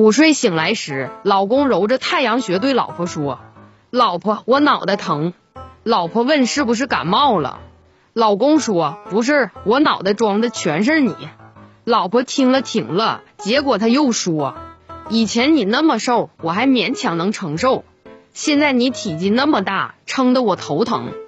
午睡醒来时，老公揉着太阳穴对老婆说：“老婆，我脑袋疼。”老婆问：“是不是感冒了？”老公说：“不是，我脑袋装的全是你。”老婆听了挺了，结果他又说：“以前你那么瘦，我还勉强能承受，现在你体积那么大，撑得我头疼。”